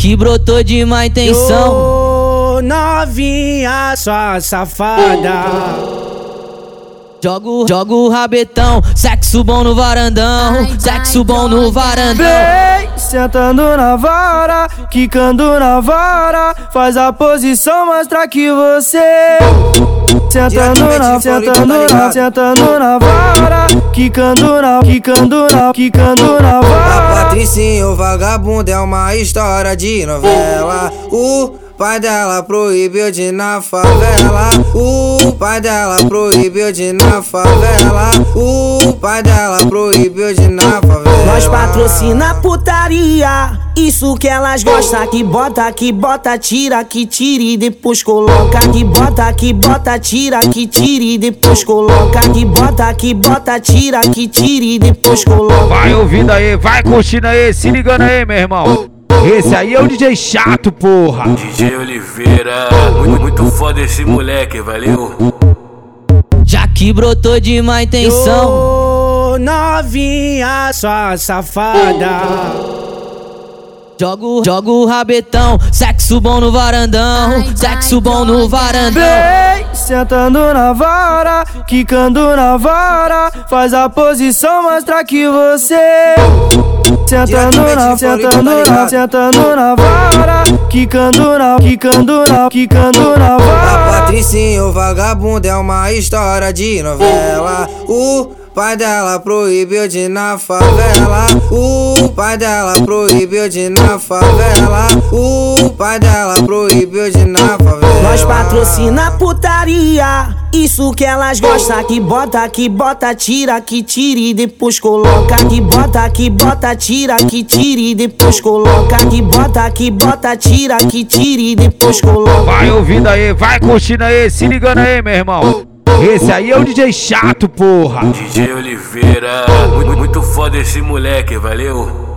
que brotou de má intenção. Ô, novinha, sua safada. Jogo, jogo rabetão, sexo bom no varandão, sexo bom no varandão. Vem sentando na vara, quicando na vara, faz a posição, mostra que você. Sentando na, sentando na, sentando na vara, quicando na, quicando na, quicando na A vara. Patricinho vagabundo é uma história de novela. O pai dela proibiu de ir na favela. O pai dela proibiu de ir na favela. O pai dela proibiu de ir na favela. Nós patrocina putaria. Isso que elas gostam, que bota, que bota, tira, que tira e depois coloca. Que bota, que bota, tira, que tira e depois coloca. Que bota, que bota, tira, que tira e depois coloca. Vai ouvindo aí, vai curtindo aí, se ligando aí, meu irmão. Esse aí é o DJ chato, porra. DJ Oliveira, muito, muito foda esse moleque, valeu? Já que brotou de má intenção. Novinha, sua safada. Jogo, jogo rabetão, sexo bom no varandão, sexo bom no varandão. Vem sentando na vara, quicando na vara, faz a posição, mostra que você. Sentando na, sentando na, sentando na vara, quicando na, quicando na, quicando na A vara. Patricinho vagabundo é uma história de novela. O pai dela proibiu de ir na favela. O pai dela proibiu de ir na favela. O pai dela proibiu de ir na favela. Nós patrocina putaria. Isso que elas gostam, que bota, que bota, tira, que tira e depois coloca. Que bota, que bota, tira, que tira e depois coloca. Que bota, que bota, tira, que tira e depois coloca. Vai ouvindo aí, vai curtindo aí, se ligando aí, meu irmão. Esse aí é o DJ chato, porra. DJ Oliveira, muito, muito foda esse moleque, valeu?